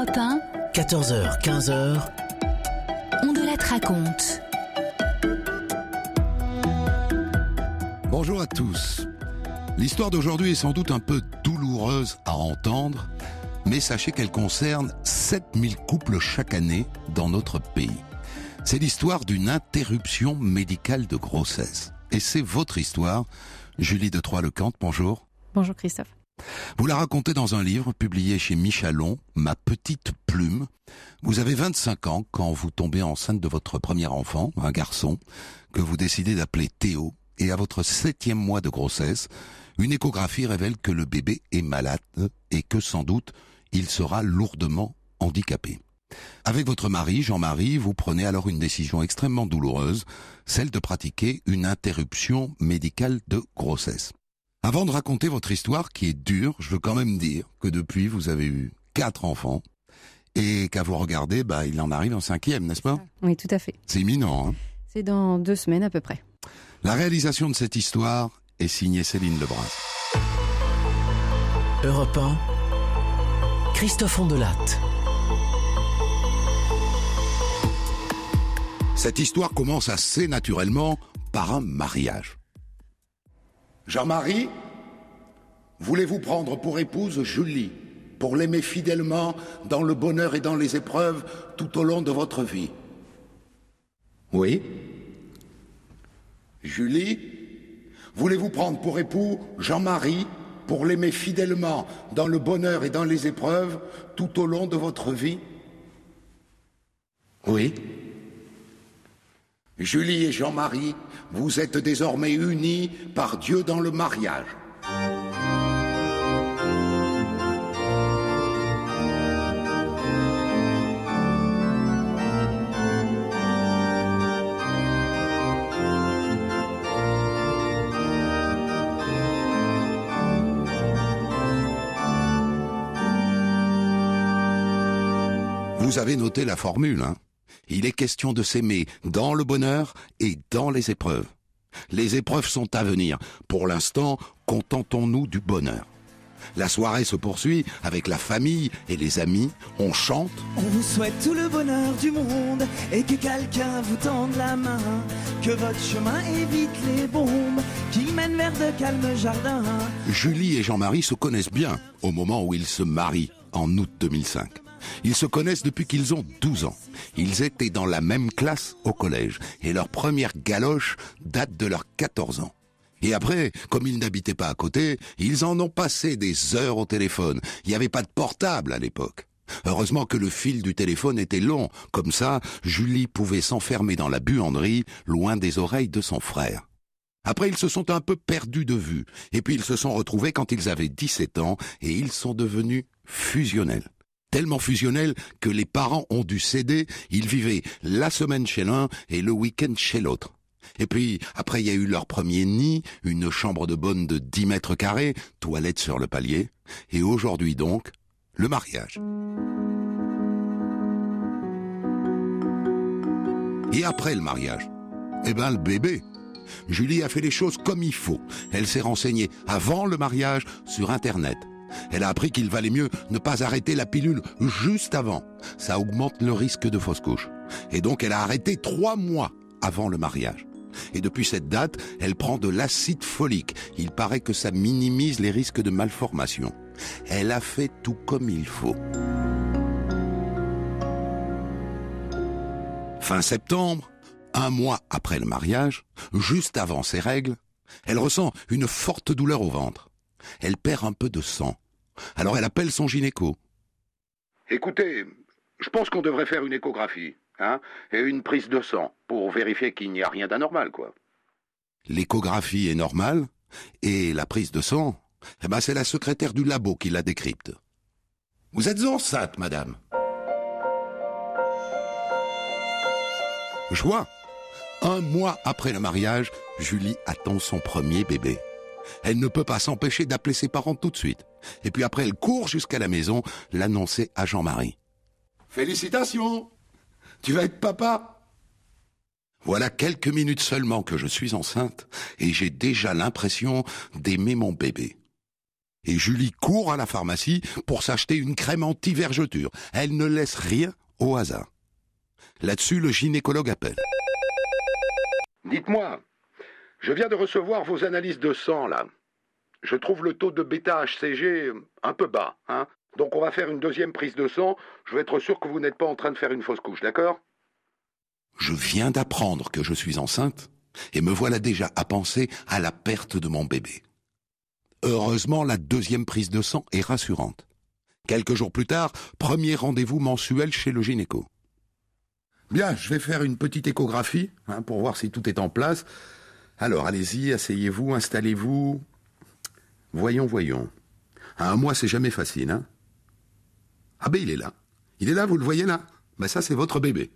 Europe 1, 14h, 15h, on de la raconte. Bonjour à tous. L'histoire d'aujourd'hui est sans doute un peu douloureuse à entendre, mais sachez qu'elle concerne 7000 couples chaque année dans notre pays. C'est l'histoire d'une interruption médicale de grossesse. Et c'est votre histoire. Julie de Troyes-le-Cante, bonjour. Bonjour Christophe. Vous la racontez dans un livre publié chez Michalon, Ma petite plume. Vous avez 25 ans quand vous tombez enceinte de votre premier enfant, un garçon, que vous décidez d'appeler Théo. Et à votre septième mois de grossesse, une échographie révèle que le bébé est malade et que sans doute il sera lourdement handicapé. Avec votre mari, Jean-Marie, vous prenez alors une décision extrêmement douloureuse, celle de pratiquer une interruption médicale de grossesse. Avant de raconter votre histoire qui est dure, je veux quand même dire que depuis vous avez eu quatre enfants et qu'à vous regarder, bah, il en arrive un cinquième, n'est-ce pas? Oui, tout à fait. C'est imminent. Hein C'est dans deux semaines à peu près. La réalisation de cette histoire est signée Céline Lebras. Europe 1, Christophe Ondelatte. Cette histoire commence assez naturellement par un mariage. Jean-Marie, voulez-vous prendre pour épouse Julie, pour l'aimer fidèlement dans le bonheur et dans les épreuves tout au long de votre vie? Oui. Julie, voulez-vous prendre pour époux Jean-Marie, pour l'aimer fidèlement dans le bonheur et dans les épreuves tout au long de votre vie? Oui. Julie et Jean-Marie, vous êtes désormais unis par Dieu dans le mariage. Vous avez noté la formule, hein Il est question de s'aimer dans le bonheur et dans les épreuves. Les épreuves sont à venir. Pour l'instant, contentons-nous du bonheur. La soirée se poursuit avec la famille et les amis. On chante. On vous souhaite tout le bonheur du monde et que quelqu'un vous tende la main. Que votre chemin évite les bombes qui mènent vers de calmes jardins. Julie et Jean-Marie se connaissent bien au moment où ils se marient en août 2005. Ils se connaissent depuis qu'ils ont 12 ans. Ils étaient dans la même classe au collège et leur première galoche date de leurs 14 ans. Et après, comme ils n'habitaient pas à côté, ils en ont passé des heures au téléphone. Il n'y avait pas de portable à l'époque. Heureusement que le fil du téléphone était long. Comme ça, Julie pouvait s'enfermer dans la buanderie, loin des oreilles de son frère. Après, ils se sont un peu perdus de vue. Et puis, ils se sont retrouvés quand ils avaient 17 ans et ils sont devenus fusionnels tellement fusionnels que les parents ont dû céder, ils vivaient la semaine chez l'un et le week-end chez l'autre. Et puis, après, il y a eu leur premier nid, une chambre de bonne de 10 mètres carrés, toilette sur le palier, et aujourd'hui donc, le mariage. Et après le mariage, eh ben le bébé. Julie a fait les choses comme il faut. Elle s'est renseignée avant le mariage sur Internet. Elle a appris qu'il valait mieux ne pas arrêter la pilule juste avant. Ça augmente le risque de fausse couche. Et donc elle a arrêté trois mois avant le mariage. Et depuis cette date, elle prend de l'acide folique. Il paraît que ça minimise les risques de malformation. Elle a fait tout comme il faut. Fin septembre, un mois après le mariage, juste avant ses règles, elle ressent une forte douleur au ventre. Elle perd un peu de sang. Alors elle appelle son gynéco. Écoutez, je pense qu'on devrait faire une échographie, hein, et une prise de sang, pour vérifier qu'il n'y a rien d'anormal, quoi. L'échographie est normale, et la prise de sang, eh ben c'est la secrétaire du labo qui la décrypte. Vous êtes enceinte, madame. Joie. Un mois après le mariage, Julie attend son premier bébé. Elle ne peut pas s'empêcher d'appeler ses parents tout de suite. Et puis après, elle court jusqu'à la maison l'annoncer à Jean-Marie. Félicitations Tu vas être papa Voilà quelques minutes seulement que je suis enceinte et j'ai déjà l'impression d'aimer mon bébé. Et Julie court à la pharmacie pour s'acheter une crème anti-vergeture. Elle ne laisse rien au hasard. Là-dessus, le gynécologue appelle. Dites-moi, je viens de recevoir vos analyses de sang, là. Je trouve le taux de bêta-HCG un peu bas, hein. Donc on va faire une deuxième prise de sang. Je veux être sûr que vous n'êtes pas en train de faire une fausse couche, d'accord? Je viens d'apprendre que je suis enceinte et me voilà déjà à penser à la perte de mon bébé. Heureusement, la deuxième prise de sang est rassurante. Quelques jours plus tard, premier rendez-vous mensuel chez le gynéco. Bien, je vais faire une petite échographie hein, pour voir si tout est en place. Alors, allez-y, asseyez-vous, installez-vous. Voyons, voyons. À un mois, c'est jamais facile, hein Ah ben, il est là. Il est là, vous le voyez là Ben ça, c'est votre bébé.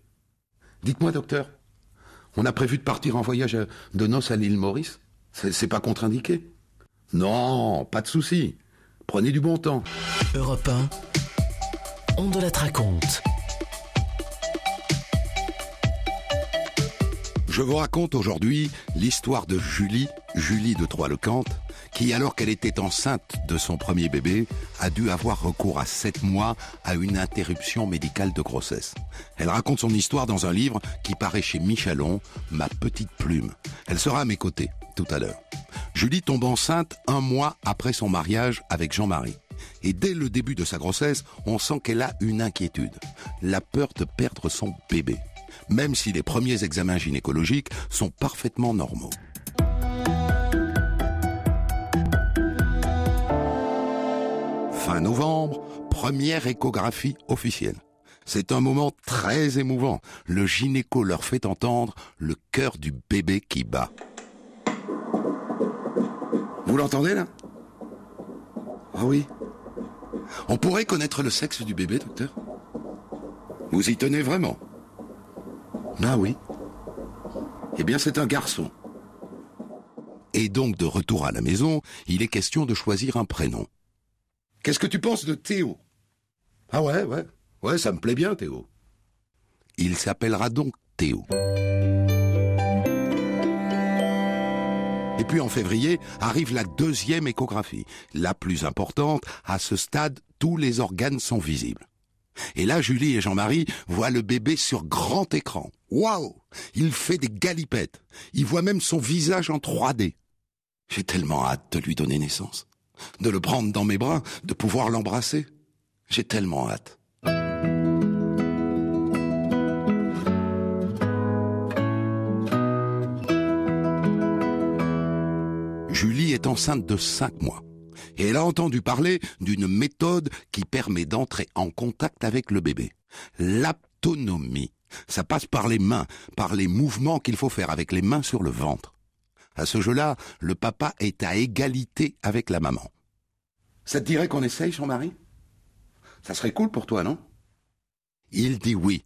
Dites-moi, docteur, on a prévu de partir en voyage de noces à l'île Maurice? C'est pas contre-indiqué? Non, pas de souci. Prenez du bon temps. Europe 1, on de la raconte. Je vous raconte aujourd'hui l'histoire de Julie, Julie de Troyes-le-Comte, qui, alors qu'elle était enceinte de son premier bébé, a dû avoir recours à sept mois à une interruption médicale de grossesse. Elle raconte son histoire dans un livre qui paraît chez Michelon, Ma petite plume. Elle sera à mes côtés tout à l'heure. Julie tombe enceinte un mois après son mariage avec Jean-Marie. Et dès le début de sa grossesse, on sent qu'elle a une inquiétude, la peur de perdre son bébé même si les premiers examens gynécologiques sont parfaitement normaux. Fin novembre, première échographie officielle. C'est un moment très émouvant. Le gynéco leur fait entendre le cœur du bébé qui bat. Vous l'entendez là? Ah oui. On pourrait connaître le sexe du bébé, docteur? Vous y tenez vraiment? Ben oui. Eh bien, c'est un garçon. Et donc, de retour à la maison, il est question de choisir un prénom. Qu'est-ce que tu penses de Théo? Ah ouais, ouais. Ouais, ça me plaît bien, Théo. Il s'appellera donc Théo. Et puis en février arrive la deuxième échographie, la plus importante. À ce stade, tous les organes sont visibles. Et là, Julie et Jean-Marie voient le bébé sur grand écran. Waouh Il fait des galipettes. Ils voient même son visage en 3D. J'ai tellement hâte de lui donner naissance, de le prendre dans mes bras, de pouvoir l'embrasser. J'ai tellement hâte. Julie est enceinte de cinq mois et elle a entendu parler d'une méthode qui permet d'entrer en contact avec le bébé. L'aptonomie. Ça passe par les mains, par les mouvements qu'il faut faire avec les mains sur le ventre. À ce jeu-là, le papa est à égalité avec la maman. Ça te dirait qu'on essaye, son mari Ça serait cool pour toi, non? Il dit oui.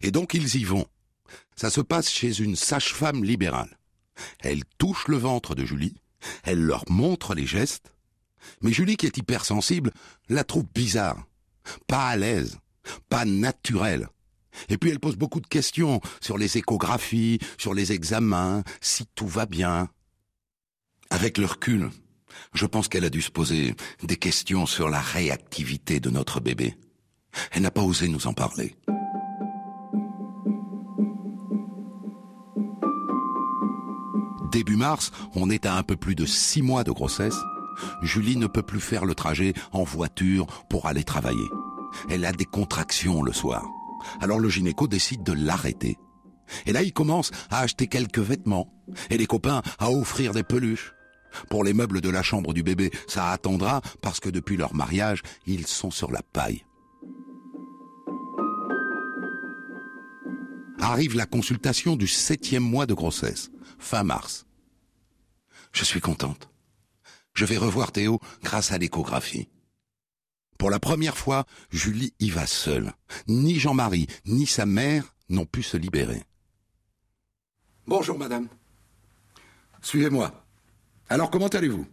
Et donc ils y vont. Ça se passe chez une sage-femme libérale. Elle touche le ventre de Julie, elle leur montre les gestes, mais Julie, qui est hypersensible, la trouve bizarre, pas à l'aise, pas naturelle. Et puis elle pose beaucoup de questions sur les échographies, sur les examens, si tout va bien. Avec le recul, je pense qu'elle a dû se poser des questions sur la réactivité de notre bébé. Elle n'a pas osé nous en parler. Début mars, on est à un peu plus de six mois de grossesse Julie ne peut plus faire le trajet en voiture pour aller travailler. Elle a des contractions le soir. Alors le gynéco décide de l'arrêter. Et là, il commence à acheter quelques vêtements. Et les copains à offrir des peluches. Pour les meubles de la chambre du bébé, ça attendra parce que depuis leur mariage, ils sont sur la paille. Arrive la consultation du septième mois de grossesse, fin mars. Je suis contente je vais revoir Théo grâce à l'échographie. Pour la première fois, Julie y va seule. Ni Jean-Marie, ni sa mère n'ont pu se libérer. Bonjour madame. Suivez-moi. Alors comment allez-vous?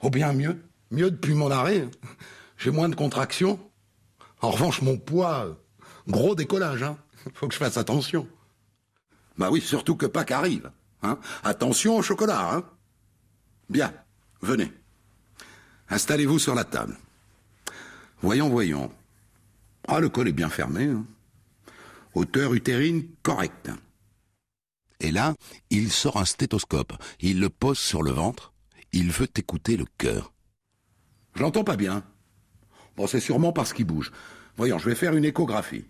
Oh bien mieux. Mieux depuis mon arrêt. J'ai moins de contractions. En revanche, mon poids, gros décollage, hein. Faut que je fasse attention. Bah oui, surtout que Pâques arrive. Hein. Attention au chocolat, hein. Bien, venez. Installez-vous sur la table. Voyons, voyons. Ah, le col est bien fermé. Hein. Hauteur utérine correcte. Et là, il sort un stéthoscope. Il le pose sur le ventre. Il veut écouter le cœur. Je l'entends pas bien. Bon, c'est sûrement parce qu'il bouge. Voyons, je vais faire une échographie.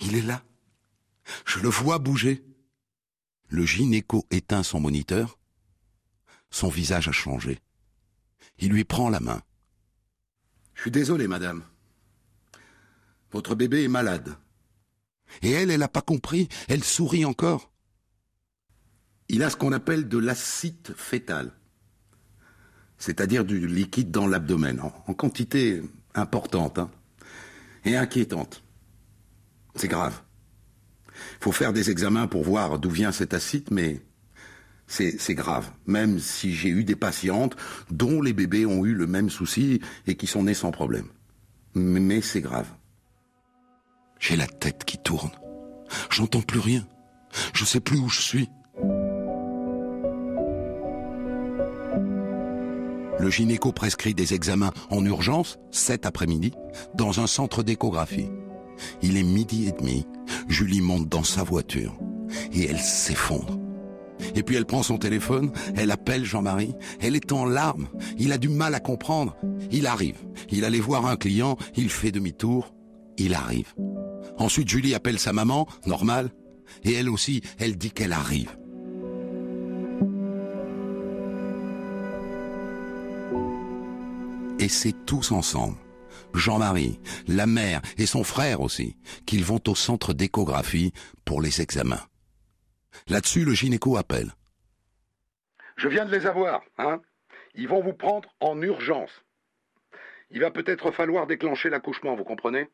Il est là. Je le vois bouger. Le gynéco éteint son moniteur. Son visage a changé. Il lui prend la main. Je suis désolé, madame. Votre bébé est malade. Et elle, elle n'a pas compris. Elle sourit encore. Il a ce qu'on appelle de l'acide fétal. C'est-à-dire du liquide dans l'abdomen, en, quantité importante hein, et inquiétante. C'est grave. Il faut faire des examens pour voir d'où vient cet acide, mais c'est grave. Même si j'ai eu des patientes dont les bébés ont eu le même souci et qui sont nés sans problème. Mais c'est grave. J'ai la tête qui tourne. J'entends plus rien. Je sais plus où je suis. Le gynéco prescrit des examens en urgence cet après-midi dans un centre d'échographie. Il est midi et demi. Julie monte dans sa voiture et elle s'effondre. Et puis elle prend son téléphone, elle appelle Jean-Marie, elle est en larmes, il a du mal à comprendre. Il arrive, il allait voir un client, il fait demi-tour, il arrive. Ensuite Julie appelle sa maman, normal, et elle aussi, elle dit qu'elle arrive. Et c'est tous ensemble, Jean-Marie, la mère et son frère aussi, qu'ils vont au centre d'échographie pour les examens. Là-dessus, le gynéco appelle. Je viens de les avoir, hein. Ils vont vous prendre en urgence. Il va peut-être falloir déclencher l'accouchement, vous comprenez?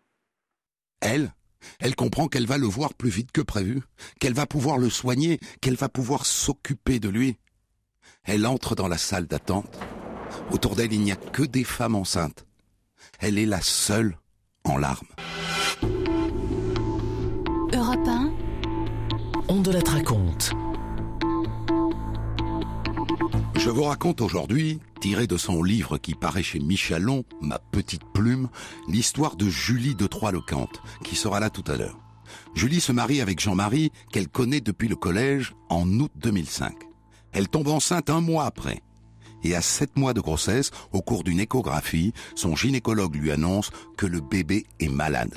Elle, elle comprend qu'elle va le voir plus vite que prévu, qu'elle va pouvoir le soigner, qu'elle va pouvoir s'occuper de lui. Elle entre dans la salle d'attente. Autour d'elle, il n'y a que des femmes enceintes. Elle est la seule en larmes. Je vous raconte aujourd'hui, tiré de son livre qui paraît chez Michalon, Ma petite plume, l'histoire de Julie de Troyes-le-Cante, qui sera là tout à l'heure. Julie se marie avec Jean-Marie, qu'elle connaît depuis le collège, en août 2005. Elle tombe enceinte un mois après. Et à sept mois de grossesse, au cours d'une échographie, son gynécologue lui annonce que le bébé est malade.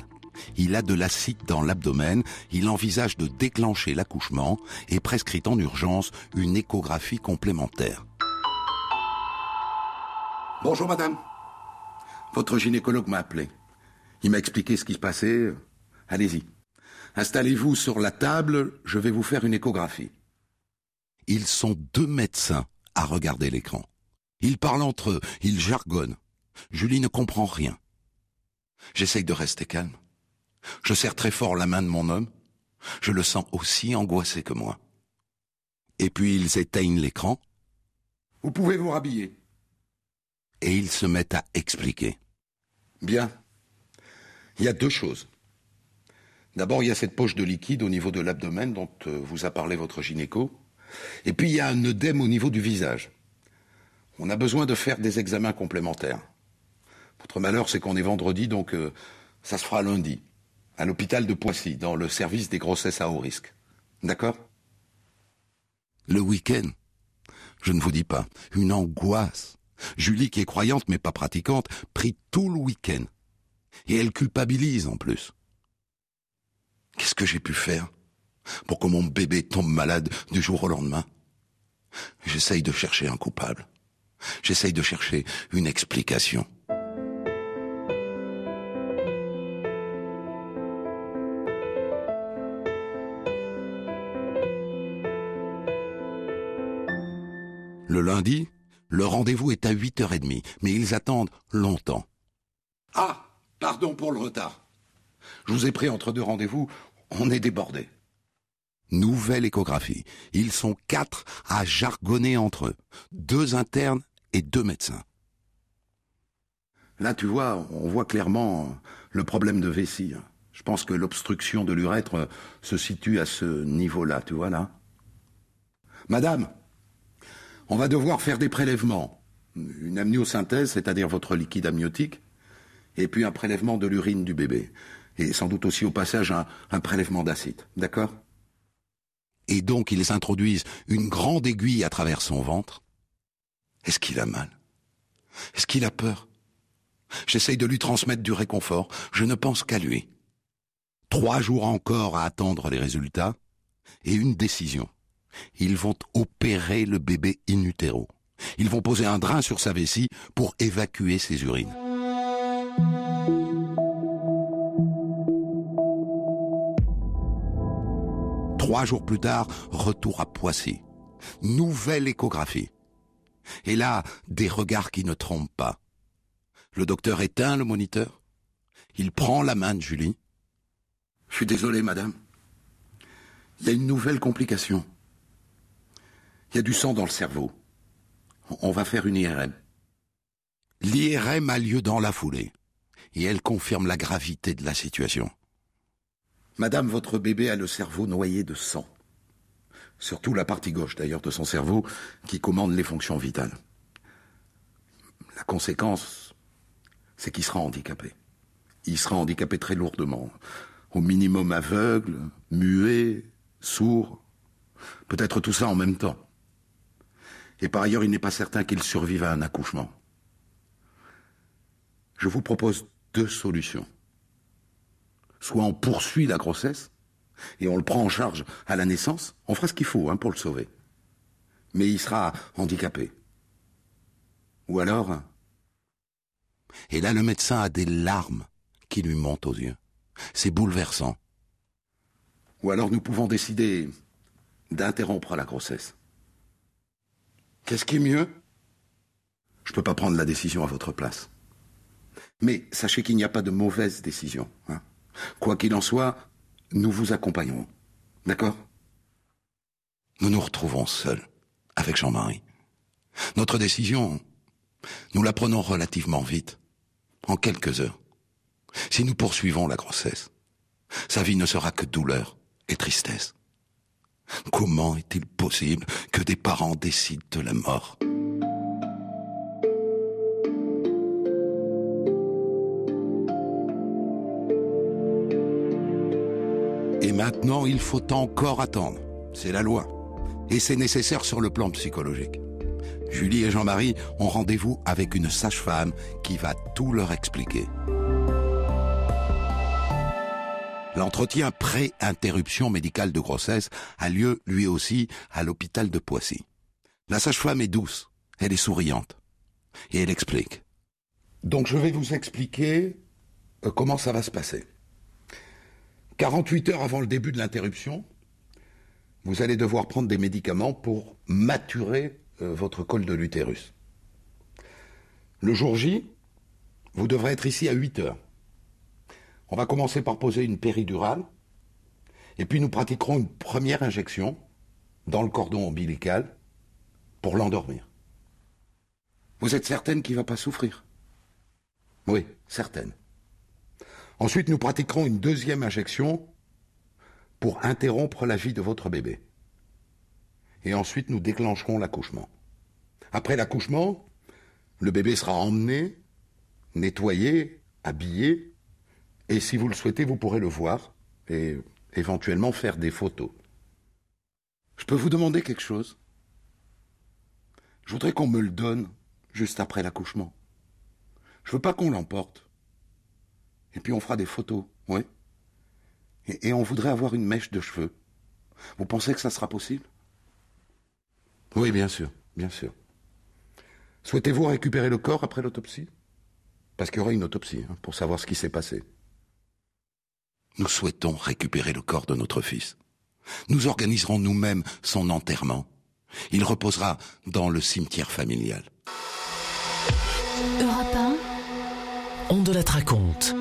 Il a de l'acide dans l'abdomen, il envisage de déclencher l'accouchement et prescrit en urgence une échographie complémentaire. Bonjour madame. Votre gynécologue m'a appelé. Il m'a expliqué ce qui se passait. Allez-y. Installez-vous sur la table, je vais vous faire une échographie. Ils sont deux médecins à regarder l'écran. Ils parlent entre eux, ils jargonnent. Julie ne comprend rien. J'essaye de rester calme. Je serre très fort la main de mon homme. Je le sens aussi angoissé que moi. Et puis ils éteignent l'écran. Vous pouvez vous rhabiller. Et ils se mettent à expliquer. Bien. Il y a deux choses. D'abord, il y a cette poche de liquide au niveau de l'abdomen dont euh, vous a parlé votre gynéco. Et puis, il y a un œdème au niveau du visage. On a besoin de faire des examens complémentaires. Votre malheur, c'est qu'on est vendredi, donc euh, ça se fera lundi à l'hôpital de Poissy, dans le service des grossesses à haut risque. D'accord? Le week-end, je ne vous dis pas, une angoisse. Julie, qui est croyante mais pas pratiquante, prie tout le week-end. Et elle culpabilise en plus. Qu'est-ce que j'ai pu faire pour que mon bébé tombe malade du jour au lendemain? J'essaye de chercher un coupable. J'essaye de chercher une explication. Le lundi, Le rendez-vous est à 8h30, mais ils attendent longtemps. Ah, pardon pour le retard. Je vous ai pris entre deux rendez-vous, on est débordé. Nouvelle échographie. Ils sont quatre à jargonner entre eux. Deux internes et deux médecins. Là, tu vois, on voit clairement le problème de vessie. Je pense que l'obstruction de l'urètre se situe à ce niveau-là, tu vois là. Madame, on va devoir faire des prélèvements. Une amniosynthèse, c'est-à-dire votre liquide amniotique, et puis un prélèvement de l'urine du bébé. Et sans doute aussi au passage un, prélèvement d'acide. D'accord? Et donc ils introduisent une grande aiguille à travers son ventre. Est-ce qu'il a mal? Est-ce qu'il a peur? J'essaye de lui transmettre du réconfort. Je ne pense qu'à lui. Trois jours encore à attendre les résultats et une décision. Ils vont opérer le bébé in utero. Ils vont poser un drain sur sa vessie pour évacuer ses urines. Trois jours plus tard, retour à Poissy. Nouvelle échographie. Et là, des regards qui ne trompent pas. Le docteur éteint le moniteur. Il prend la main de Julie. Je suis désolé, madame. Il y a une nouvelle complication. Il y a du sang dans le cerveau. On va faire une IRM. L'IRM a lieu dans la foulée. Et elle confirme la gravité de la situation. Madame, votre bébé a le cerveau noyé de sang. Surtout la partie gauche, d'ailleurs, de son cerveau, qui commande les fonctions vitales. La conséquence, c'est qu'il sera handicapé. Il sera handicapé très lourdement. Au minimum aveugle, muet, sourd. Peut-être tout ça en même temps. Et par ailleurs, il n'est pas certain qu'il survive à un accouchement. Je vous propose deux solutions. Soit on poursuit la grossesse, et on le prend en charge à la naissance, on fera ce qu'il faut hein, pour le sauver. Mais il sera handicapé. Ou alors... Et là, le médecin a des larmes qui lui montent aux yeux. C'est bouleversant. Ou alors nous pouvons décider d'interrompre la grossesse. Qu'est-ce qui est mieux? Je ne peux pas prendre la décision à votre place. Mais sachez qu'il n'y a pas de mauvaise décision. Hein. Quoi qu'il en soit, nous vous accompagnerons. D'accord? Nous nous retrouvons seuls avec Jean-Marie. Notre décision, nous la prenons relativement vite, en quelques heures. Si nous poursuivons la grossesse, sa vie ne sera que douleur et tristesse. Comment est-il possible que des parents décident de la mort? Et maintenant, il faut encore attendre. C'est la loi. Et c'est nécessaire sur le plan psychologique. Julie et Jean-Marie ont rendez-vous avec une sage-femme qui va tout leur expliquer. L'entretien pré-interruption médicale de grossesse a lieu lui aussi à l'hôpital de Poissy. La sage-femme est douce, elle est souriante. Et elle explique. Donc je vais vous expliquer euh, comment ça va se passer. 48 heures avant le début de l'interruption, vous allez devoir prendre des médicaments pour maturer euh, votre col de l'utérus. Le jour J, vous devrez être ici à 8 heures. On va commencer par poser une péridurale, et puis nous pratiquerons une première injection dans le cordon ombilical pour l'endormir. Vous êtes certaine qu'il ne va pas souffrir? Oui, certaine. Ensuite, nous pratiquerons une deuxième injection pour interrompre la vie de votre bébé. Et ensuite, nous déclencherons l'accouchement. Après l'accouchement, le bébé sera emmené, nettoyé, habillé, et si vous le souhaitez, vous pourrez le voir et éventuellement faire des photos. Je peux vous demander quelque chose? Je voudrais qu'on me le donne juste après l'accouchement. Je veux pas qu'on l'emporte. Et puis on fera des photos, oui. Et, on voudrait avoir une mèche de cheveux. Vous pensez que ça sera possible? Oui, bien sûr, bien sûr. Souhaitez-vous récupérer le corps après l'autopsie? Parce qu'il y aura une autopsie hein, pour savoir ce qui s'est passé. Nous souhaitons récupérer le corps de notre fils. Nous organiserons nous-mêmes son enterrement. Il reposera dans le cimetière familial. Europe 1, On de la raconte.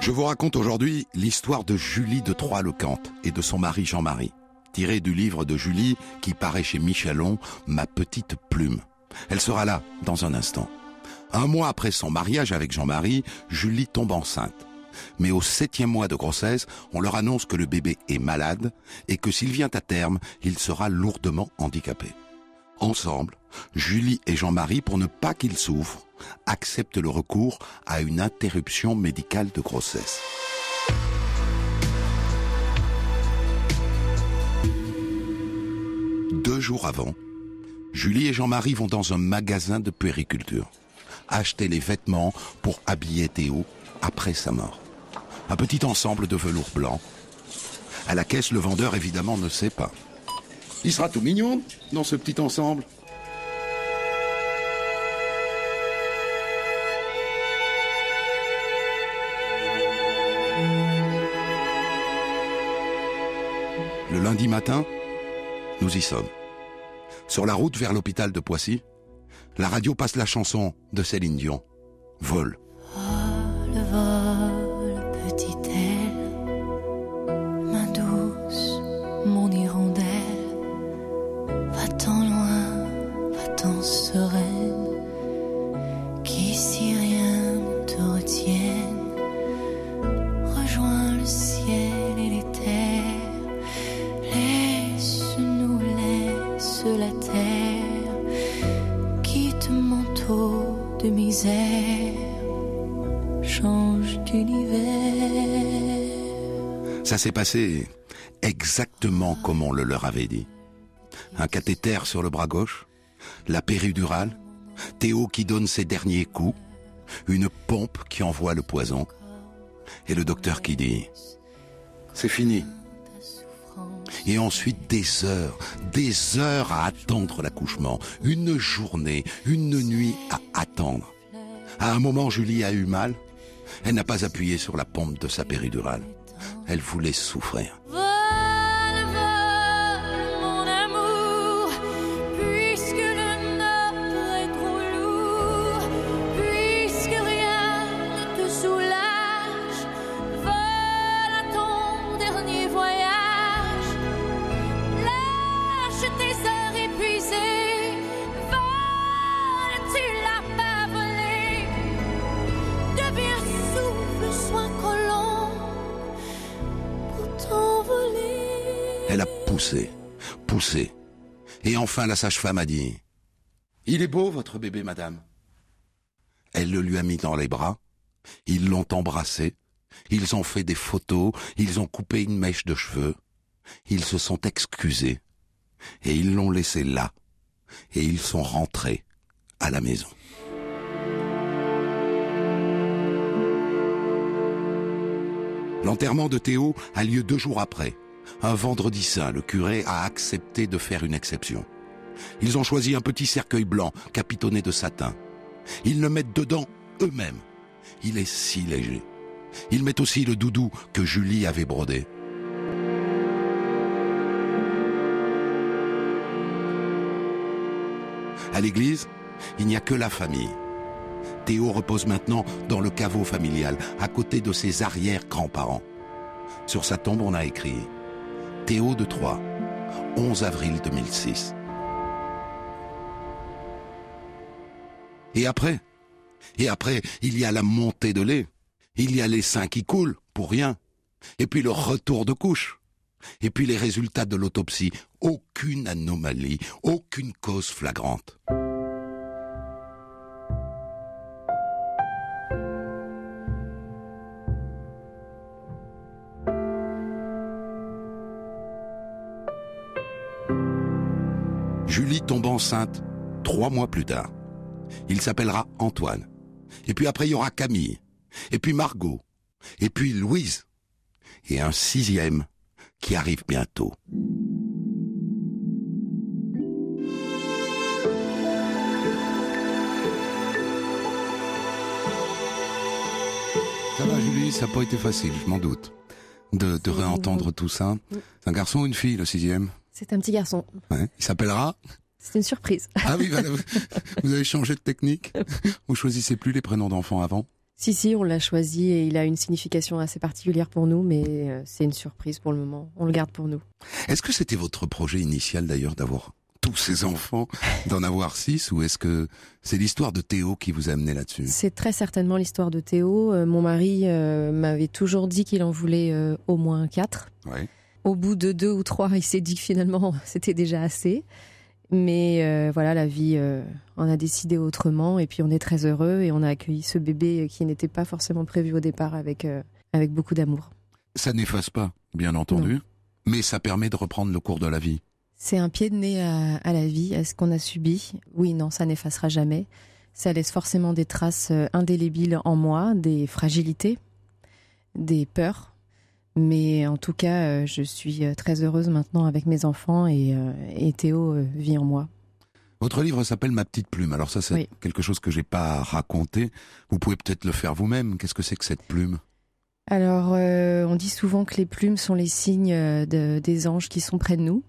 Je vous raconte aujourd'hui l'histoire de Julie de Troyes-le-Cante et de son mari Jean-Marie, tiré du livre de Julie qui paraît chez Michelon, Ma petite plume. Elle sera là dans un instant. Un mois après son mariage avec Jean-Marie, Julie tombe enceinte. Mais au septième mois de grossesse, on leur annonce que le bébé est malade et que s'il vient à terme, il sera lourdement handicapé. Ensemble, Julie et Jean-Marie, pour ne pas qu'il souffre, acceptent le recours à une interruption médicale de grossesse. Deux jours avant, Julie et Jean-Marie vont dans un magasin de puériculture acheter les vêtements pour habiller Théo après sa mort. Un petit ensemble de velours blanc. À la caisse, le vendeur évidemment ne sait pas. Il sera tout mignon dans ce petit ensemble. Le lundi matin, nous y sommes. Sur la route vers l'hôpital de Poissy, la radio passe la chanson de Céline Dion. Vol. s'est passé exactement comme on le leur avait dit. Un cathéter sur le bras gauche, la péridurale, Théo qui donne ses derniers coups, une pompe qui envoie le poison, et le docteur qui dit ⁇ C'est fini !⁇ Et ensuite des heures, des heures à attendre l'accouchement, une journée, une nuit à attendre. À un moment, Julie a eu mal. Elle n'a pas appuyé sur la pompe de sa péridurale. Elle voulait souffrir. Poussé. Et enfin, la sage-femme a dit ⁇ Il est beau, votre bébé, madame !⁇ Elle le lui a mis dans les bras. Ils l'ont embrassé. Ils ont fait des photos. Ils ont coupé une mèche de cheveux. Ils se sont excusés. Et ils l'ont laissé là. Et ils sont rentrés à la maison. L'enterrement de Théo a lieu deux jours après. Un vendredi saint, le curé a accepté de faire une exception. Ils ont choisi un petit cercueil blanc capitonné de satin. Ils le mettent dedans eux-mêmes. Il est si léger. Ils mettent aussi le doudou que Julie avait brodé. À l'église, il n'y a que la famille. Théo repose maintenant dans le caveau familial, à côté de ses arrière-grands-parents. Sur sa tombe, on a écrit Théo de Troyes, 11 avril 2006. Et après Et après, il y a la montée de lait. Il y a les seins qui coulent, pour rien. Et puis le retour de couche. Et puis les résultats de l'autopsie. Aucune anomalie, aucune cause flagrante. Enceinte trois mois plus tard. Il s'appellera Antoine. Et puis après, il y aura Camille. Et puis Margot. Et puis Louise. Et un sixième qui arrive bientôt. Ça va, Julie, ça n'a pas été facile, je m'en doute. De, de réentendre tout ça. C'est un garçon ou une fille, le sixième? C'est un petit garçon. Ouais. Il s'appellera C'est une surprise. Ah oui, voilà, vous- avez changé de technique. Vous choisissez plus les prénoms d'enfants avant. Si, si, on l'a choisi et il a une signification assez particulière pour nous, mais euh, c'est une surprise pour le moment. On le garde pour nous. Est-ce que c'était votre projet initial d'ailleurs d'avoir tous ces enfants, d'en avoir six, ou est-ce que c'est l'histoire de Théo qui vous a amené là-dessus? C'est très certainement l'histoire de Théo. Euh, mon mari euh, m'avait toujours dit qu'il en voulait euh, au moins quatre. Ouais. Au bout de deux ou trois, il s'est dit que finalement c'était déjà assez. Mais euh, voilà, la vie euh, en a décidé autrement et puis on est très heureux et on a accueilli ce bébé qui n'était pas forcément prévu au départ avec, euh, avec beaucoup d'amour. Ça n'efface pas, bien entendu, mais ça permet de reprendre le cours de la vie. C'est un pied de nez à, à la vie, à ce qu'on a subi. Oui, non, ça n'effacera jamais. Ça laisse forcément des traces euh, indélébiles en moi, des fragilités, des peurs. Mais en tout cas, euh, je suis euh, très heureuse maintenant avec mes enfants et, euh, et Théo vit en moi. Votre livre s'appelle Ma petite plume. Alors ça, c'est Oui. quelque chose que j'ai pas raconté. Vous pouvez peut-être le faire vous-même. Qu'est-ce que c'est que cette plume? Alors, euh, on dit souvent que les plumes sont les signes de- des anges qui sont près de nous.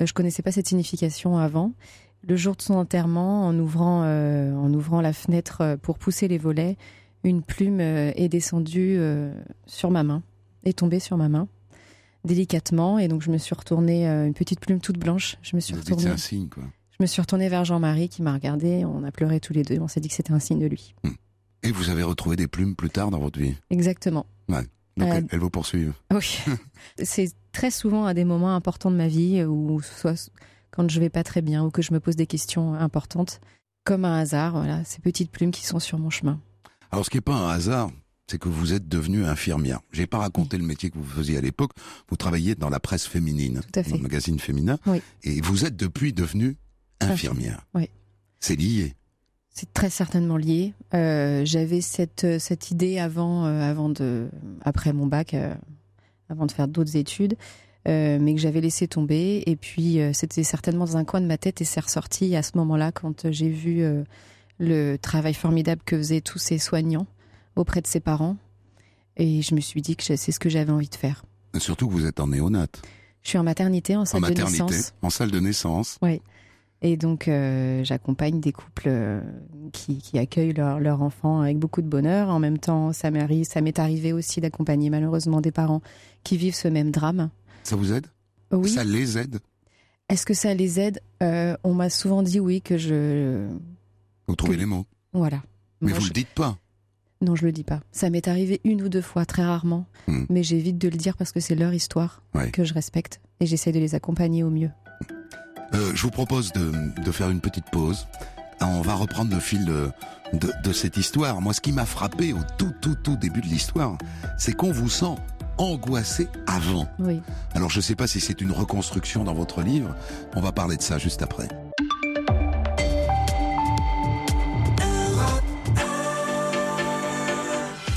Euh, je connaissais pas cette signification avant. Le jour de son enterrement, en ouvrant, euh, en ouvrant la fenêtre pour pousser les volets, une plume est descendue sur ma main, est tombée sur ma main, délicatement. Et donc, je me suis retournée, euh, une petite plume toute blanche. Je me suis c'est retournée, un signe, quoi. je me suis retournée vers Jean-Marie qui m'a regardée. On a pleuré tous les deux. On s'est dit que c'était un signe de lui. Et vous avez retrouvé des plumes plus tard dans votre vie? Exactement. Donc Euh, elles, elles vous poursuivent. Oui. c'est très souvent à des moments importants de ma vie, ou soit quand je vais pas très bien, ou que je me pose des questions importantes, comme un hasard, voilà, ces petites plumes qui sont sur mon chemin. Alors ce qui n'est pas un hasard, c'est que vous êtes devenue infirmière. J'ai pas raconté le métier que vous faisiez à l'époque. Vous travailliez dans la presse féminine, dans le magazine féminin, Oui. et vous êtes depuis devenue infirmière. Oui. C'est lié. C'est très certainement lié. Euh, J'avais cette, cette idée avant, euh, avant de, après mon bac, euh, avant de faire d'autres études, euh, mais que j'avais laissé tomber. Et puis, euh, c'était certainement dans un coin de ma tête et c'est ressorti à ce moment-là quand j'ai vu euh, le travail formidable que faisaient tous ces soignants auprès de ses parents. Et je me suis dit que c'est ce que j'avais envie de faire. Surtout que vous êtes en néonate, Je suis en maternité, en en salle de maternité, naissance. en salle de naissance. Et donc, euh, j'accompagne des couples euh, qui, qui accueillent leur, leur enfant avec beaucoup de bonheur. En même temps, ça m'arrive, ça m'est arrivé aussi d'accompagner malheureusement des parents qui vivent ce même drame. Ça vous aide? Oui. Ça les aide? Est-ce que ça les aide? Euh, On m'a souvent dit oui que je, Vous trouvez Que- les mots. voilà. Mais Moi, vous je- le dites pas. Non, je le dis pas. Ça m'est arrivé une ou deux fois, très rarement. Hmm. Mais j'évite de le dire parce que c'est leur histoire Ouais. que je respecte et j'essaie de les accompagner au mieux. Euh, je vous propose de, de faire une petite pause. On va reprendre le fil de, de, de cette histoire. Moi, ce qui m'a frappé au tout, tout, tout début de l'histoire, c'est qu'on vous sent angoissé avant. Oui. Alors, je ne sais pas si c'est une reconstruction dans votre livre. On va parler de ça juste après.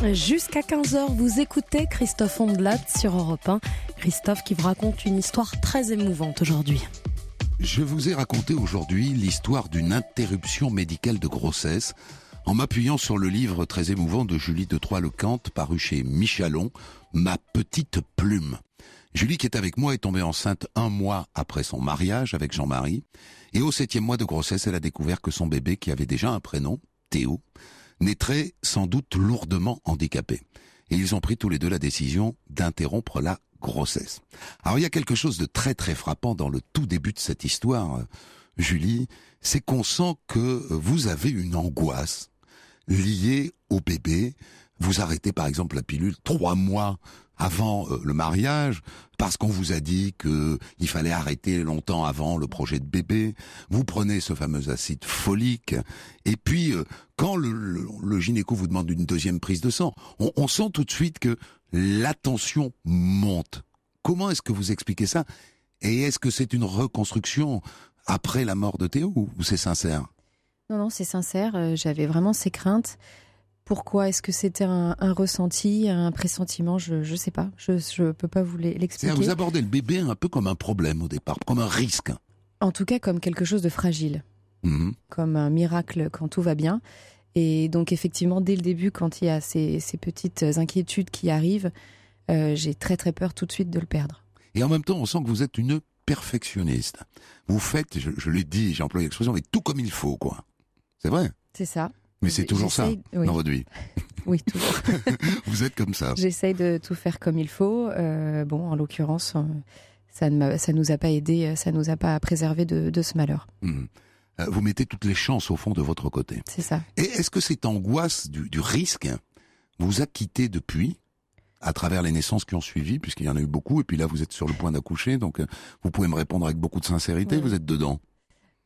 Jusqu'à 15h, vous écoutez Christophe Ondelat sur Europe 1. Christophe qui vous raconte une histoire très émouvante aujourd'hui. Je vous ai raconté aujourd'hui l'histoire d'une interruption médicale de grossesse en m'appuyant sur le livre très émouvant de Julie de Troyes-le-Cante paru chez Michalon, Ma petite plume. Julie qui est avec moi est tombée enceinte un mois après son mariage avec Jean-Marie et au septième mois de grossesse elle a découvert que son bébé qui avait déjà un prénom, Théo, naîtrait sans doute lourdement handicapé. Et ils ont pris tous les deux la décision d'interrompre la grossesse. Alors il y a quelque chose de très très frappant dans le tout début de cette histoire, euh, Julie, c'est qu'on sent que vous avez une angoisse liée au bébé. Vous arrêtez par exemple la pilule trois mois avant euh, le mariage parce qu'on vous a dit que il fallait arrêter longtemps avant le projet de bébé. Vous prenez ce fameux acide folique et puis euh, quand le, le- le gynéco vous demande une deuxième prise de sang, on, on sent tout de suite que la tension monte. Comment est-ce que vous expliquez ça? Et est-ce que c'est une reconstruction après la mort de Théo ou c'est sincère? Non, non, c'est sincère. euh, J'avais vraiment ces craintes. Pourquoi Est-ce que c'était un, un ressenti, un pressentiment Je ne sais pas. Je ne peux pas vous l'expliquer. vous abordez le bébé un peu comme un problème au départ, comme un risque. En tout cas, comme quelque chose de fragile, Mhm. comme un miracle quand tout va bien. Et donc, effectivement, dès le début, quand il y a ces, ces petites inquiétudes qui arrivent, euh, j'ai très très peur tout de suite de le perdre. Et en même temps, on sent que vous êtes une perfectionniste. Vous faites, je, je l'ai dit, j'ai employé l'expression, mais tout comme il faut, quoi. C'est vrai? C'est ça. Mais c'est toujours ça oui. dans votre vie. Oui, toujours. Vous êtes comme ça. J'essaye de tout faire comme il faut. Euh, bon, en l'occurrence, euh, ça ne ça nous a pas aidé, euh, ça nous a pas préservé de, de ce malheur. Euh, Vous mettez toutes les chances au fond de votre côté. C'est ça. Et est-ce que cette angoisse du, du risque vous a quitté depuis à travers les naissances qui ont suivi, puisqu'il y en a eu beaucoup, et puis là vous êtes sur le point d'accoucher, donc vous pouvez me répondre avec beaucoup de sincérité, Oui. vous êtes dedans.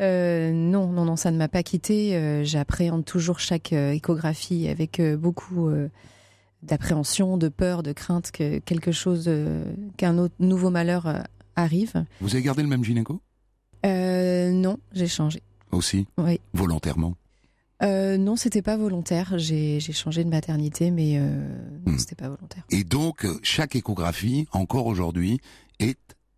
Euh, non, non, non, ça ne m'a pas quitté. Euh, J'appréhende toujours chaque euh, échographie avec beaucoup d'appréhension, de peur, de crainte que quelque chose, qu'un autre nouveau malheur arrive. Vous avez gardé le même gynéco? Euh, non, j'ai changé. aussi, Oui. volontairement? Euh, non, c'était pas volontaire. J'ai changé de maternité, mais euh, Hmm. c'était pas volontaire. Et donc, chaque échographie, encore aujourd'hui, est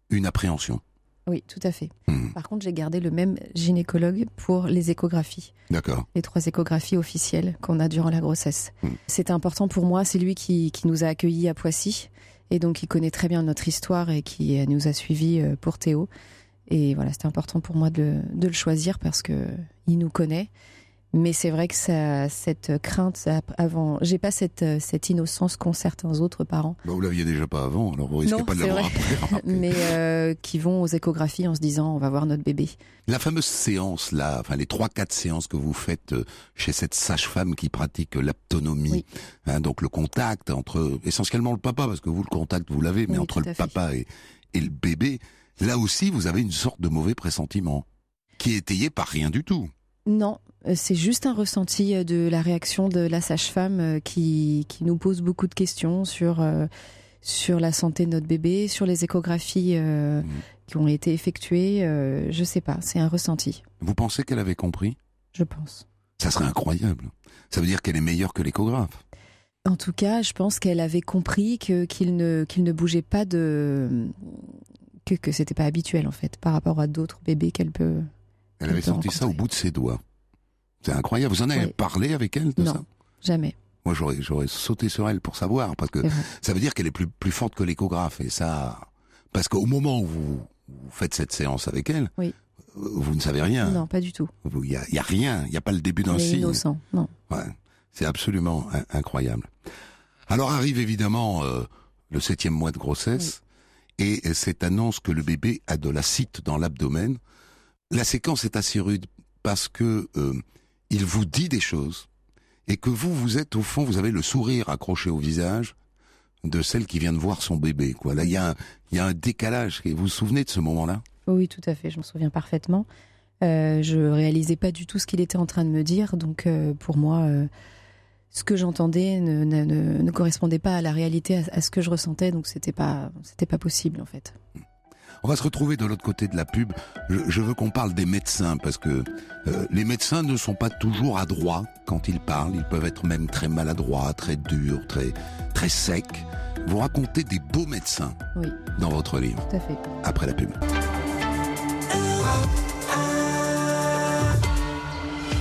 une appréhension? Oui, tout à fait. Mhm. Par contre, j'ai gardé le même gynécologue pour les échographies, D'accord. les trois échographies officielles qu'on a durant la grossesse. Hmm. C'était important pour moi. C'est lui qui, qui nous a accueillis à Poissy. Et donc, il connaît très bien notre histoire et qui nous a suivis euh, pour Théo. Et voilà, c'était important pour moi de le, de le choisir parce que il nous connaît. Mais c'est vrai que ça, cette crainte, ça, avant, j'ai pas cette, cette innocence qu'ont certains autres parents, Bah, vous l'aviez déjà pas avant, alors vous risquez Non, pas de l'avoir après. remarquez. mais euh, qui vont aux échographies en se disant on va voir notre bébé. La fameuse séance là, enfin les trois quatre séances que vous faites euh, chez cette sage-femme qui pratique l'aptonomie, Oui. hein, donc le contact entre essentiellement le papa parce que vous le contact vous l'avez, mais Oui, entre le fait. papa et, et le bébé, là aussi vous avez une sorte de mauvais pressentiment qui est étayé par rien du tout. Non, c'est juste un ressenti euh, de la réaction de la sage-femme euh, qui, qui nous pose beaucoup de questions sur, euh, sur la santé de notre bébé, sur les échographies euh, Mhm. qui ont été effectuées. euh, je sais pas, c'est un ressenti, Vous pensez qu'elle avait compris? Je pense. Ça serait incroyable. Ça veut dire qu'elle est meilleure que l'échographe. En tout cas, je pense qu'elle avait compris que qu'il ne qu'il ne bougeait pas de que que c'était pas habituel en fait par rapport à d'autres bébés qu'elle peut. Elle avait Elle peut senti ça au bout de ses doigts. C'est incroyable. Vous en avez Oui. parlé avec elle de Non. ça? Jamais. Moi, j'aurais, j'aurais sauté sur elle pour savoir, parce que ça veut dire qu'elle est plus, plus forte que l'échographe. Et ça, parce qu'au moment où vous, vous faites cette séance avec elle, Oui. vous ne savez rien. Non, pas du tout. Il y a, y a rien. Il n'y a pas le début d'un signe. innocent. Non. Ouais. C'est absolument in- incroyable. Alors arrive évidemment euh, le septième mois de grossesse et cette annonce que le bébé a de l'acide dans l'abdomen. La séquence est assez rude parce que euh, il vous dit des choses et que vous, vous êtes au fond, vous avez le sourire accroché au visage de celle qui vient de voir son bébé. Quoi. Là, il y, a un- il y a un décalage. Vous vous souvenez de ce moment-là? Oui, tout à fait, je m'en souviens parfaitement. Euh, je réalisais pas du tout ce qu'il était en train de me dire, donc euh, pour moi, euh, ce que j'entendais ne, ne, ne- ne correspondait pas à la réalité, à, à ce que je ressentais, donc c'était pas, c'était pas possible en fait. On va se retrouver de l'autre côté de la pub. Je, je veux qu'on parle des médecins parce que euh, les médecins ne sont pas toujours adroits quand ils parlent. Ils peuvent être même très maladroits, très durs, très très secs. Vous racontez des beaux médecins Oui. dans votre livre Tout à fait. après la pub.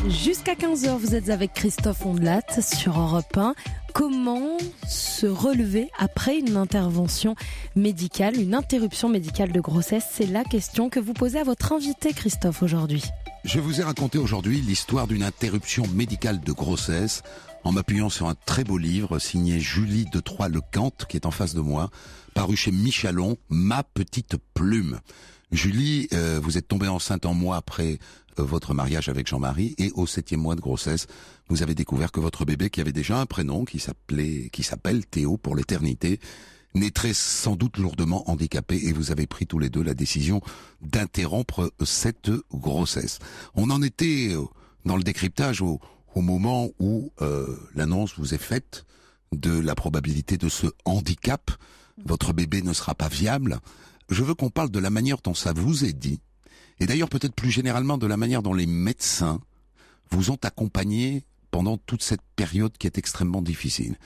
Jusqu'à 15h, vous êtes avec Christophe Ondelat sur Europe 1. Comment se relever après une intervention médicale, une interruption médicale de grossesse? C'est la question que vous posez à votre invité Christophe aujourd'hui. Je vous ai raconté aujourd'hui l'histoire d'une interruption médicale de grossesse en m'appuyant sur un très beau livre signé Julie de Troyes Le Cante qui est en face de moi, paru chez Michalon, Ma petite plume. Julie, euh, vous êtes tombée enceinte en mois après euh, votre mariage avec Jean-Marie et au septième mois de grossesse, vous avez découvert que votre bébé, qui avait déjà un prénom, qui s'appelait, qui s'appelle Théo pour l'éternité, naîtrait sans doute lourdement handicapé et vous avez pris tous les deux la décision d'interrompre cette grossesse. On en était euh, dans le décryptage au, moment où euh, l'annonce vous est faite de la probabilité de ce handicap. Votre bébé ne sera pas viable. Je veux qu'on parle de la manière dont ça vous est dit, et d'ailleurs peut-être plus généralement de la manière dont les médecins vous ont accompagné pendant toute cette période qui est extrêmement difficile.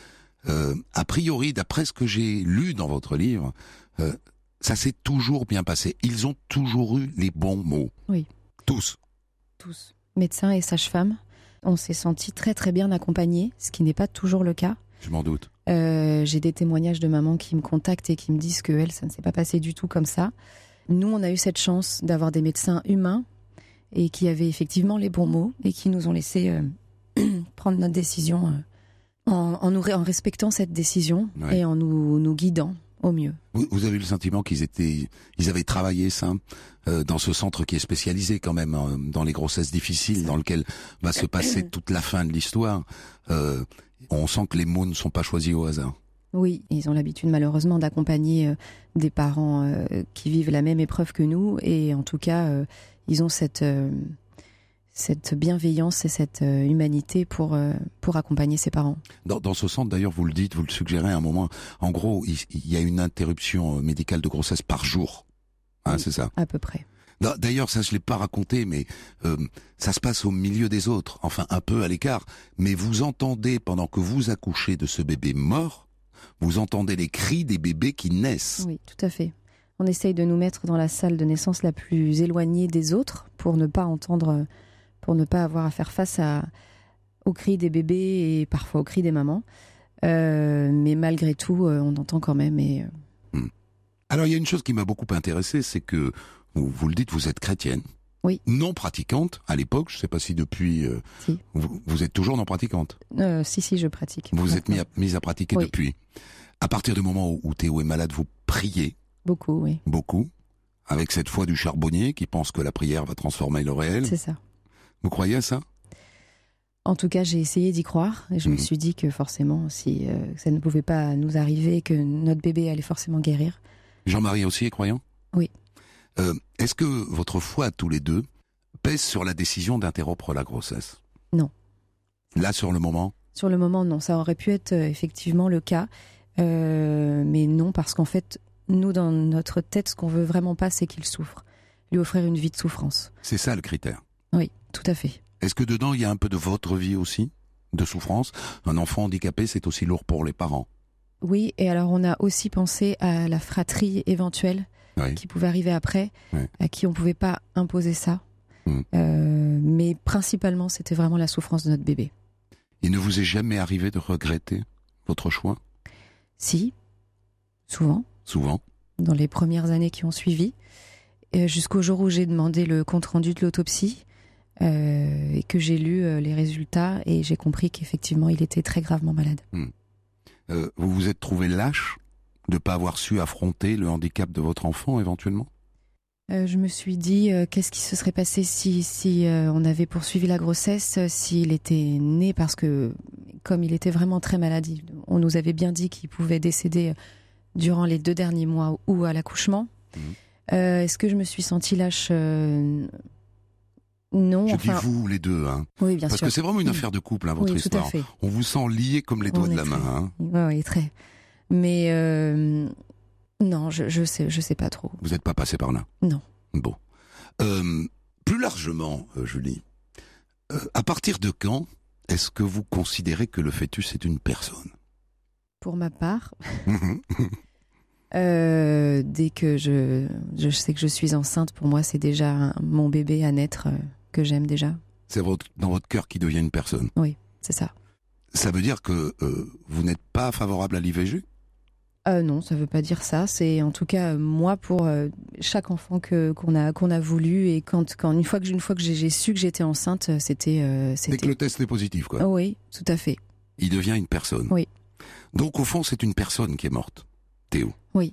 Euh, a priori, d'après ce que j'ai lu dans votre livre, euh, ça s'est toujours bien passé. Ils ont toujours eu les bons mots. Oui. Tous. Tous, médecins et sages-femmes, on s'est sentis très très bien accompagnés, ce qui n'est pas toujours le cas. Je m'en doute. Euh, J'ai des témoignages de mamans qui me contactent et qui me disent que elles, ça ne s'est pas passé du tout comme ça. Nous, on a eu cette chance d'avoir des médecins humains et qui avaient effectivement les bons mots et qui nous ont laissé euh, prendre notre décision euh, en, en nous en respectant cette décision Ouais. et en nous, nous guidant au mieux. Vous, vous avez eu le sentiment qu'ils étaient, ils avaient travaillé ça euh, dans ce centre qui est spécialisé quand même euh, dans les grossesses difficiles, dans lequel va se passer toute la fin de l'histoire. Euh, on sent que les mots ne sont pas choisis au hasard. Oui, ils ont l'habitude malheureusement d'accompagner euh, des parents euh, qui vivent la même épreuve que nous et en tout cas, euh, ils ont cette, cette bienveillance et cette humanité pour, pour accompagner ces parents. Dans, dans ce centre, d'ailleurs, vous le dites, vous le suggérez à un moment. En gros, il, il y a une interruption médicale de grossesse par jour. Hein, Oui. c'est ça. À peu près. D'ailleurs, ça je l'ai pas raconté, mais euh, ça se passe au milieu des autres, enfin un peu à l'écart. Mais vous entendez pendant que vous accouchez de ce bébé mort, vous entendez les cris des bébés qui naissent. Oui, tout à fait. On essaye de nous mettre dans la salle de naissance la plus éloignée des autres pour ne pas entendre, pour ne pas avoir à faire face à, aux cris des bébés et parfois aux cris des mamans. Euh, mais malgré tout, euh, on entend quand même. Et, euh, Alors il y a une chose qui m'a beaucoup intéressé, c'est que vous, le dites, vous êtes chrétienne. Oui. Non pratiquante à l'époque. Je sais pas si depuis. euh, Si. vous, vous êtes toujours non pratiquante. euh, si, si, je pratique. Vous êtes mis à, mise à pratiquer Oui. depuis. À partir du moment où, où Théo est malade, vous priez Beaucoup, oui. beaucoup, avec cette foi du charbonnier qui pense que la prière va transformer le réel. C'est ça. Vous croyez à ça? En tout cas, j'ai essayé d'y croire et je me Mhm. suis dit que forcément, si euh, ça ne pouvait pas nous arriver, que notre bébé allait forcément guérir. Jean-Marie aussi est croyant? Oui. Euh, Est-ce que votre foi tous les deux pèse sur la décision d'interrompre la grossesse? Non. Là, sur le moment? Sur le moment, non. Ça aurait pu être euh, effectivement le cas. Euh, mais non, parce qu'en fait, nous, dans notre tête, ce qu'on veut vraiment pas, c'est qu'il souffre. Lui offrir une vie de souffrance. C'est ça le critère. Oui, tout à fait. Est-ce que dedans, il y a un peu de votre vie aussi De souffrance? Un enfant handicapé, c'est aussi lourd pour les parents. Oui, et alors on a aussi pensé à la fratrie éventuelle Oui. qui pouvait arriver après, à qui on pouvait pas imposer ça. Mm. Euh, mais principalement, c'était vraiment la souffrance de notre bébé. Il ne vous est jamais arrivé de regretter votre choix? Si, souvent, Souvent. dans les premières années qui ont suivi, euh, jusqu'au jour où j'ai demandé le compte-rendu de l'autopsie euh, et que j'ai lu euh, les résultats et j'ai compris qu'effectivement, il était très gravement malade. Euh, vous vous êtes trouvé lâche? De ne pas avoir su affronter le handicap de votre enfant éventuellement? Euh, je me suis dit, euh, qu'est-ce qui se serait passé si, si euh, on avait poursuivi la grossesse, s'il était né, parce que comme il était vraiment très malade, on nous avait bien dit qu'il pouvait décéder durant les deux derniers mois ou à l'accouchement. Mhm. Est-ce que je me suis sentie lâche Non, Je enfin, dis vous, les deux, hein. oui, bien Parce sûr. que c'est vraiment une Oui. affaire de couple, hein, votre oui, histoire. On vous sent liés comme les doigts On de la main. hein. Ouais, oui, très. Mais euh, non, je, je sais, je sais pas trop. Vous n'êtes pas passé par là? Non. Bon. Euh, plus largement, euh, Julie, euh, à partir de quand est-ce que vous considérez que le fœtus est une personne? Pour ma part, Euh, dès que je, je sais que je suis enceinte, pour moi, c'est déjà un- mon bébé à naître que j'aime déjà. C'est votre, dans votre cœur qui devient une personne? C'est ça. Ça veut dire que vous n'êtes pas favorable à l'IVG? Euh, non, ça veut pas dire ça. C'est en tout cas moi pour euh, chaque enfant que qu'on a qu'on a voulu et quand quand une fois que une fois que j'ai su que j'étais enceinte, euh, c'était Dès que le test est positif, quoi. Oh oui, tout à fait. Il devient une personne. Oui. Donc, au fond, c'est une personne qui est morte. Théo. C'est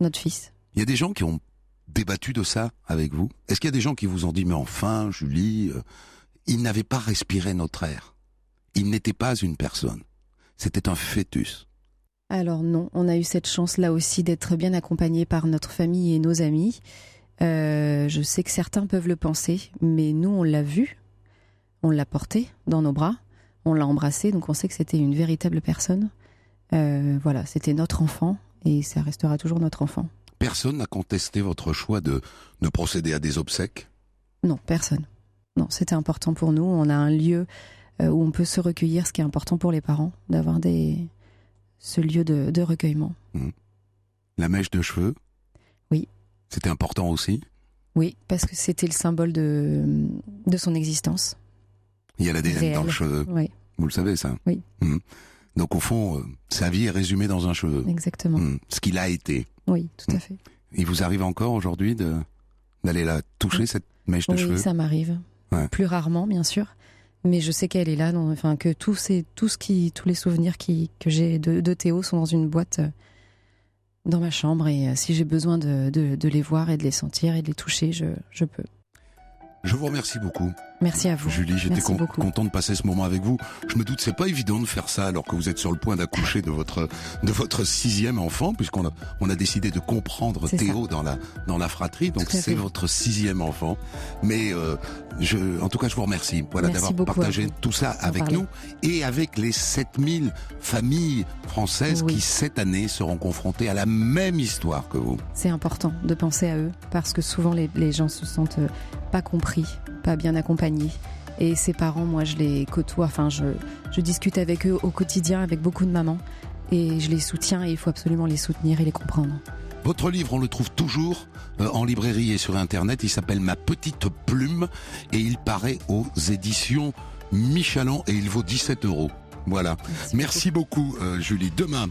notre fils. Il y a des gens qui ont débattu de ça avec vous? Est-ce qu'il y a des gens qui vous ont dit, mais enfin, Julie, il n'avait pas respiré notre air. Il n'était pas une personne. C'était un fœtus. Alors non, on a eu cette chance là aussi d'être bien accompagnés par notre famille et nos amis. Euh, je sais que certains peuvent le penser, mais nous on l'a vu, on l'a porté dans nos bras, on l'a embrassé, donc on sait que c'était une véritable personne. Euh, voilà, c'était notre enfant et ça restera toujours notre enfant. Personne n'a contesté votre choix de, de procéder à des obsèques? Non, personne. Non, c'était important pour nous. On a un lieu euh, où on peut se recueillir, ce qui est important pour les parents, d'avoir des ce lieu de, de recueillement. La mèche de cheveux? Oui. C'était important aussi? Oui, parce que c'était le symbole de, de son existence. Il y a l'ADN dans Réel. le cheveu. Oui, Vous le savez, ça Oui. Mhm. Donc, au fond, euh, sa vie est résumée dans un cheveu. exactement. Mhm. Ce qu'il a été. Oui, tout à fait. Il vous arrive encore aujourd'hui de d'aller la toucher cette mèche de oui, cheveux? ça m'arrive. Ouais. Plus rarement, bien sûr. Mais je sais qu'elle est là, enfin que tous ces, tout ce qui, tous les souvenirs qui, que j'ai de, de Théo sont dans une boîte euh, dans ma chambre et euh, si j'ai besoin de, de, de les voir et de les sentir et de les toucher, je, je peux. Je vous remercie beaucoup. Merci à vous. Julie, j'étais con- content de passer ce moment avec vous. Je me doute, c'est pas évident de faire ça alors que vous êtes sur le point d'accoucher de votre de votre sixième enfant, puisqu'on a on a décidé de comprendre Théo dans la dans la fratrie. Donc c'est votre sixième enfant. Mais euh, je, en tout cas, je vous remercie. Voilà d'avoir partagé tout ça avec parler. nous et avec les 7000 familles françaises Oui. qui cette année seront confrontées à la même histoire que vous. C'est important de penser à eux parce que souvent les, les gens se sentent euh, pas compris, pas bien accompagnés. Et ces parents, moi, je les côtoie, enfin, je, je discute avec eux au quotidien, avec beaucoup de mamans. Et je les soutiens et il faut absolument les soutenir et les comprendre. Votre livre, on le trouve toujours euh, en librairie et sur Internet. Il s'appelle Ma petite plume et il paraît aux éditions Michelin et il vaut 17 euros. Voilà. Merci beaucoup, euh, Julie. Demain,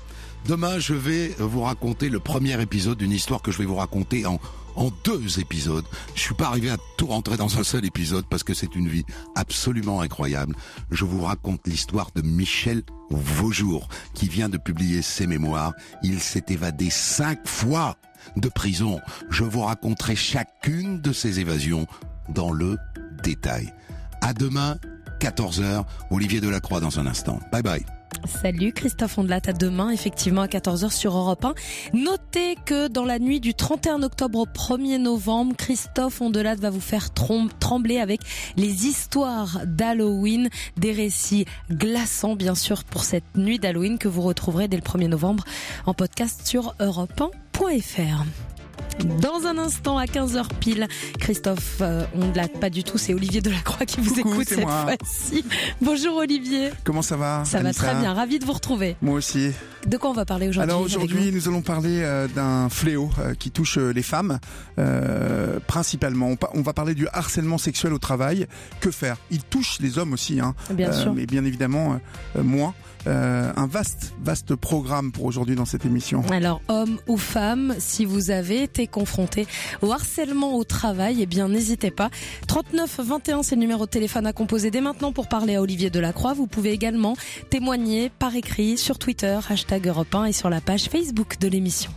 demain, je vais vous raconter le premier épisode d'une histoire que je vais vous raconter en en deux épisodes. Je suis pas arrivé à tout rentrer dans un seul épisode parce que c'est une vie absolument incroyable. Je vous raconte l'histoire de Michel Vaujour qui vient de publier ses mémoires. Il s'est évadé cinq fois de prison. Je vous raconterai chacune de ces évasions dans le détail. À demain, 14h. Olivier Delacroix dans un instant. Bye bye. Salut Christophe Ondelat, à demain effectivement à 14h sur Europe 1. Notez que dans la nuit du 31 octobre au 1er novembre, Christophe Ondelat va vous faire trembler avec les histoires d'Halloween, des récits glaçants bien sûr pour cette nuit d'Halloween que vous retrouverez dès le 1er novembre en podcast sur europe1.fr. Dans un instant, à 15h pile, Christophe euh, Ondelat, pas du tout, c'est Olivier Delacroix qui vous Coucou, écoute cette fois-ci. Bonjour Olivier, Comment ça va ça va très bien, ravi de vous retrouver. Moi aussi. De quoi on va parler aujourd'hui Alors aujourd'hui, nous allons parler euh, d'un fléau euh, qui touche les femmes, principalement. On, on va parler du harcèlement sexuel au travail. Que faire? Il touche les hommes aussi, hein, Bien sûr. mais bien évidemment moins. Euh, un vaste, vaste programme pour aujourd'hui dans cette émission. Alors, homme ou femme, si vous avez été confronté au harcèlement au travail, eh bien, n'hésitez pas. 39 21, c'est le numéro de téléphone à composer dès maintenant pour parler à Olivier Delacroix. Vous pouvez également témoigner par écrit sur Twitter, hashtag Europe 1 et sur la page Facebook de l'émission.